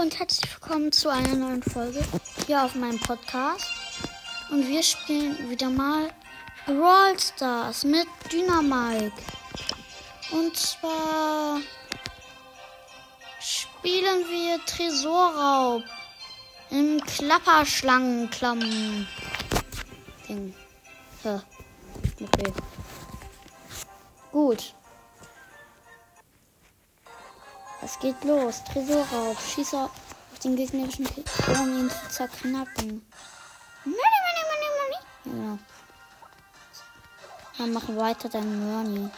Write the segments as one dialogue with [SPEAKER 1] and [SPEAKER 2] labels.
[SPEAKER 1] und herzlich willkommen zu einer neuen Folge hier auf meinem Podcast. Und wir spielen wieder mal Brawl Stars mit Dynamike. Und zwar spielen wir Tresorraub im Klapperschlangenklamm. Ding. Okay. Gut. Es geht los. Tresorraub. Schieß auf den gegnerischen Turm, um ihn zu zerknacken. Money, money, money, money. Genau. Dann machen weiter dein Mörni.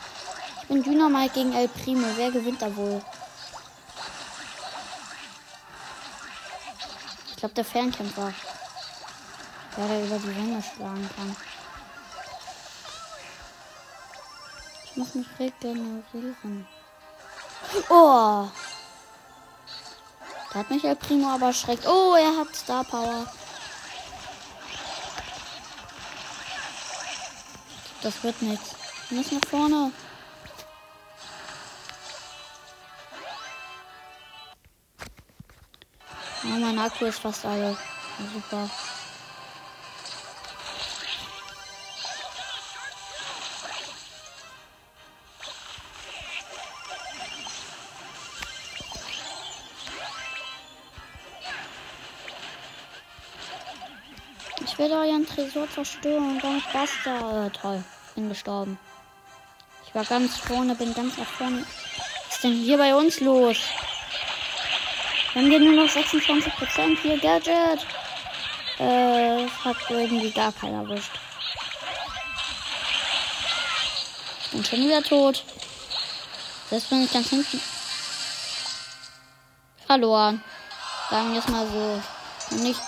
[SPEAKER 1] Ich bin Dynamite gegen El Primo. Wer gewinnt da wohl? Ich glaube, der Fernkämpfer. Der, der über die Wände schlagen kann. Ich muss mich regenerieren. Oh! Da hat mich El Primo aber erschreckt. Oh, er hat Star Power. Das wird nichts. Wir müssen nach vorne. Oh, mein Akku ist fast alle. Super. Ich werde euren Tresor zerstören und dann basta. Äh, toll. Bin gestorben. Ich war ganz vorne, bin ganz nach vorne. Was ist denn hier bei uns los? Haben hier nur noch 26% hier Gadget. Äh, hat irgendwie gar keiner erwischt. Bin schon wieder tot. Selbst bin ich ganz hinten. Verloren. Sagen wir es mal so. Nicht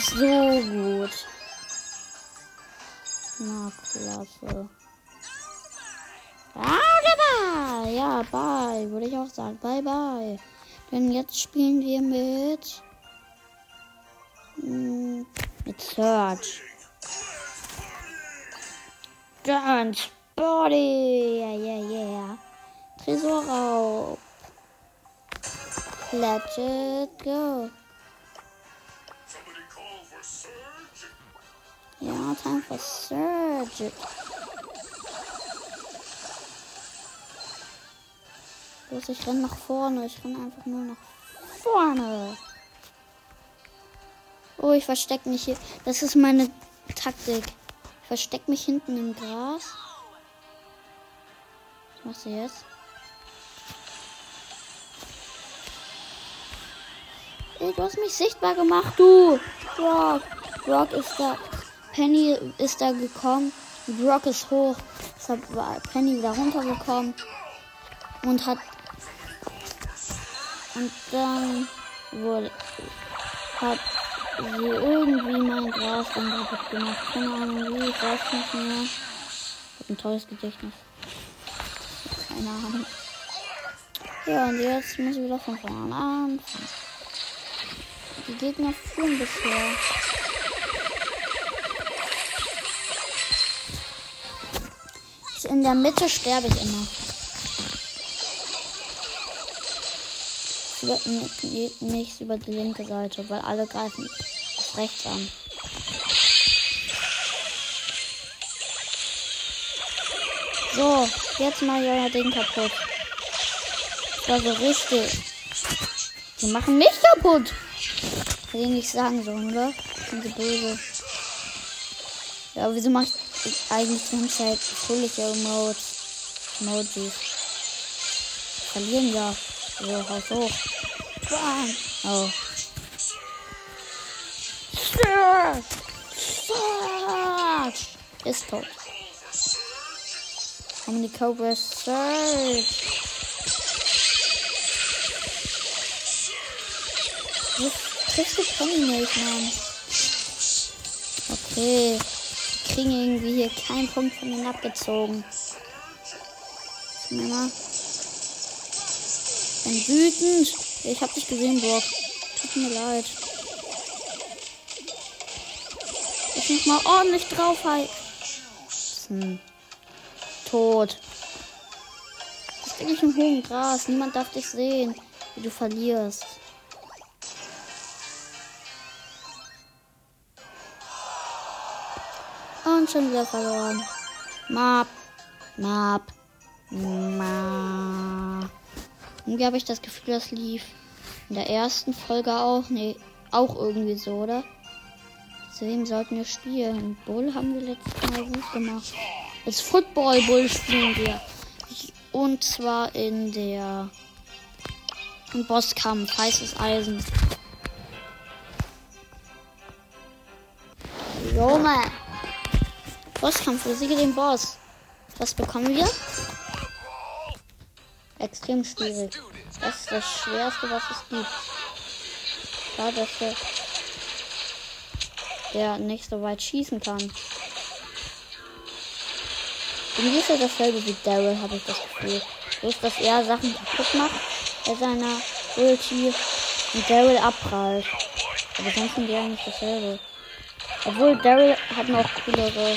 [SPEAKER 1] so gut. Na, klasse. Ah. Ja, bye. Würde ich auch sagen. Bye, bye. Denn jetzt spielen wir mit. Hm, mit Search. Dance Body. Yeah, yeah, yeah. Tresorraub. Let it go. Ja, time for surge. Los, ich renn nach vorne. Ich renn einfach nur nach vorne. Oh, ich versteck mich hier. Das ist meine Taktik. Ich versteck mich hinten im Gras. Was machst du jetzt? Ey, du hast mich sichtbar gemacht, du. Brock. Brock ist da. Penny ist da gekommen. Brock ist hoch. Deshalb war Penny wieder runtergekommen. Und hat. Und dann wurde. Hat sie irgendwie mein Gras kaputt gemacht. Keine Ahnung wie, ich weiß nicht mehr. Ich ein tolles Gedächtnis. Keine Ahnung. Ja, und jetzt muss ich wieder von vorne anfangen. Die Gegner führen bisher. In der Mitte sterbe ich immer. Wird nichts über die linke Seite, weil alle greifen rechts an. So, jetzt mal euer Ding kaputt. Das war so richtig. Die machen mich kaputt. Hätte ich nicht sagen sollen, oder? Sind sie böse. Ja, wieso mache ich eigentlich die ganze Zeit fröhliche Emotes? Emojis. Verlieren ja. So, haus hoch. Bam. Oh. Ist tot. Haben die Cobras Search! Penny nicht, Mann? Okay. Wir kriegen irgendwie hier keinen Punkt von denen abgezogen. Männer. Bin wütend. Ich hab dich gesehen, Brock. Tut mir leid. Ich muss mal ordentlich drauf halten. Hm. Tot. Das ist ich im hohen Gras. Niemand darf dich sehen, wie du verlierst. Und schon wieder verloren. Map. Map. Map. Irgendwie habe ich das Gefühl, das lief in der ersten Folge auch. Nee, auch irgendwie so, oder? Zu wem sollten wir spielen? Bull haben wir letztes Mal gut gemacht. Als Football Bull spielen wir. Und zwar in der im Bosskampf, heißes Eisen. Junge! Bosskampf, besiege den Boss. Was bekommen wir? Extrem schwierig. Das ist das Schwerste, was es gibt. Schade, dass der, der nicht so weit schießen kann. Und ist dasselbe wie Daryl, habe ich das Gefühl. Bloß, dass er Sachen kaputt macht bei seiner Ulti und Daryl abprallt. Aber sonst sind die eigentlich dasselbe. Obwohl Daryl hat noch coolere.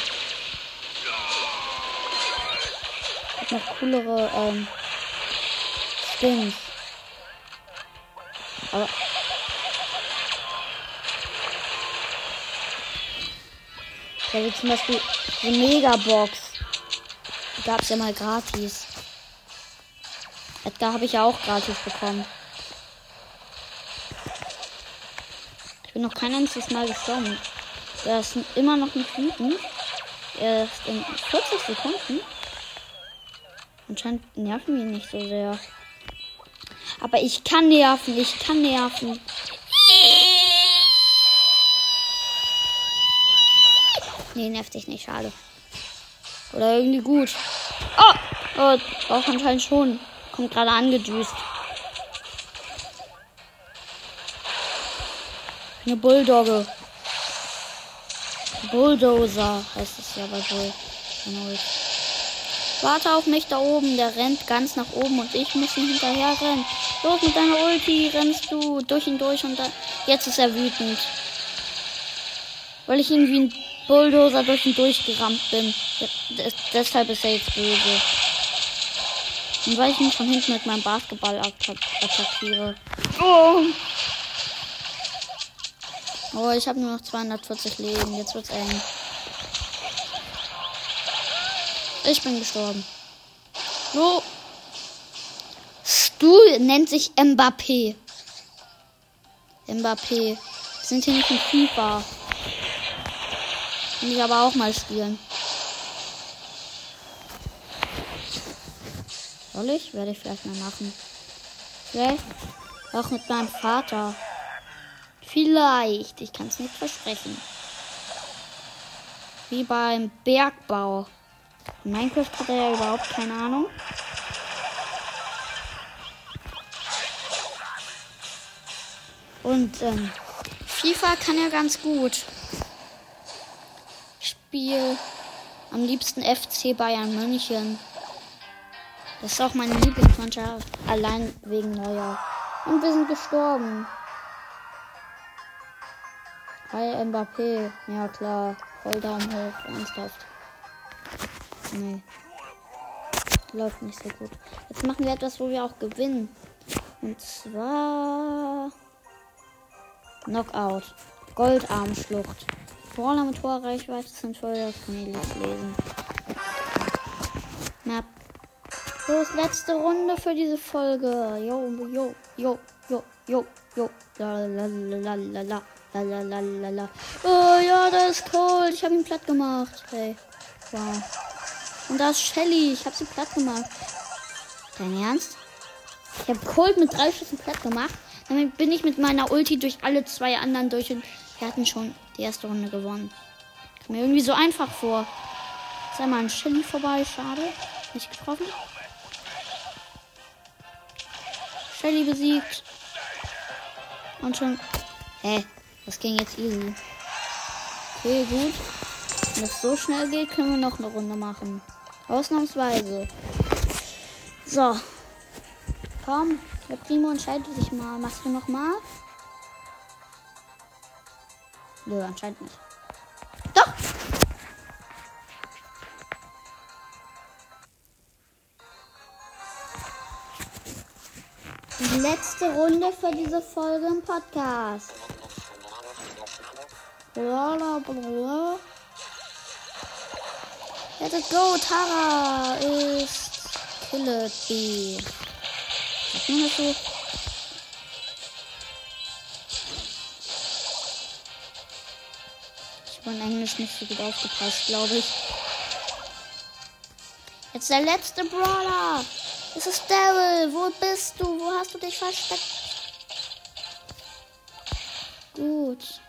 [SPEAKER 1] Noch coolere ähm, Skins. Aber. Ja, wie zum Beispiel die Megabox. Die gab es ja mal gratis. Edgar habe ich ja auch gratis bekommen. Ich bin noch kein einziges Mal gestorben. Er ist immer noch nicht wütend. Er ist in 40 Sekunden. Anscheinend nerven wir nicht so sehr. Aber ich kann nerven, ich kann nerven. Nee, nervt dich nicht, schade. Oder irgendwie gut. Oh! Oh, auch anscheinend schon. Kommt gerade angedüst. Eine Bulldogge. Bulldozer heißt es ja bei Bull. Warte auf mich da oben. Der rennt ganz nach oben und ich muss ihn hinterher rennen. Los mit deiner Ulti rennst du durch ihn durch und dann. Jetzt ist er wütend. Weil ich ihn wie ein Bulldozer durch ihn durchgerammt bin. Deshalb ist er jetzt böse. Und weil ich ihn von hinten mit meinem Basketball attack attackiere. Oh! Oh, ich habe nur noch 240 Leben. Jetzt wird's eng. Ich bin gestorben. So. Stu nennt sich Mbappé. Mbappé. Wir sind hier nicht in FIFA. Kann ich aber auch mal spielen. Soll ich? Werde ich vielleicht mal machen. Vielleicht auch mit meinem Vater. Vielleicht. Ich kann es nicht versprechen. Wie beim Bergbau. In Minecraft hat er ja überhaupt keine Ahnung. Und ähm, FIFA kann er ganz gut. Ich spiele am liebsten FC Bayern München. Das ist auch meine Lieblingsmannschaft. Allein wegen Neuer. Und wir sind gestorben. Hi Mbappé. Ja klar. Voll Daumen hoch. Ernsthaft. Nee. Läuft nicht so gut. Jetzt machen wir etwas, wo wir auch gewinnen. Und zwar. Knockout. Goldarmschlucht. Brawler mit hoher Reichweite sind voll das Melis lesen. Map. Los, letzte Runde für diese Folge. Jo, jo, jo, jo, jo, jo. La la la la la. La la la la la. Oh ja, das ist cool. Ich habe ihn platt gemacht. Hey. Wow. Und da ist Shelly. Ich habe sie platt gemacht. Dein Ernst? Ich habe Cold mit drei Schüssen platt gemacht. Damit bin ich mit meiner Ulti durch alle zwei anderen durch und wir hatten schon die erste Runde gewonnen. Kommt mir irgendwie so einfach vor. Sei mal ein Shelly vorbei. Schade. Nicht getroffen. Shelly besiegt. Und schon. Hä? Hey, das ging jetzt easy. Okay, gut. Wenn es so schnell geht, können wir noch eine Runde machen. Ausnahmsweise. So. Komm, der Primo entscheidet sich mal. Machst du noch mal? Nö, anscheinend nicht. Doch! Die letzte Runde für diese Folge im Podcast. Bla, bla, bla. Let it go, Tara ist Kill it B. Sagt man das so? Ich habe in Englisch nicht so gut aufgepasst, glaube ich. Jetzt der letzte Brawler. Es ist Daryl. Wo bist du? Wo hast du dich versteckt? Gut.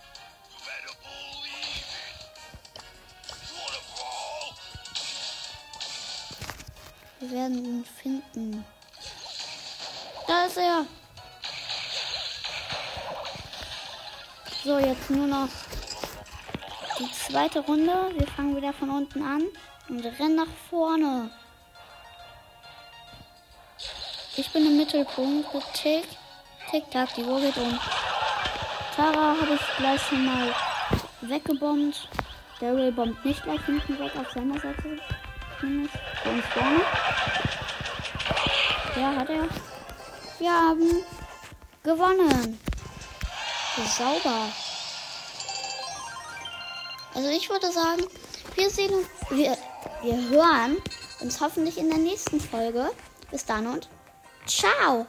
[SPEAKER 1] Wir werden ihn finden. Da ist er. So, jetzt nur noch die zweite Runde. Wir fangen wieder von unten an und rennen nach vorne. Ich bin im Mittelpunkt. Tick, tick, tack, die Uhr geht um. Tara habe ich gleich schon mal weggebombt. Daryl bombt nicht gleich hinten weg auf seiner Seite. Für uns vorne. Ja, hat er. Wir haben gewonnen. Sauber. Also ich würde sagen, wir sehen uns, wir, wir hören uns hoffentlich in der nächsten Folge. Bis dann und ciao.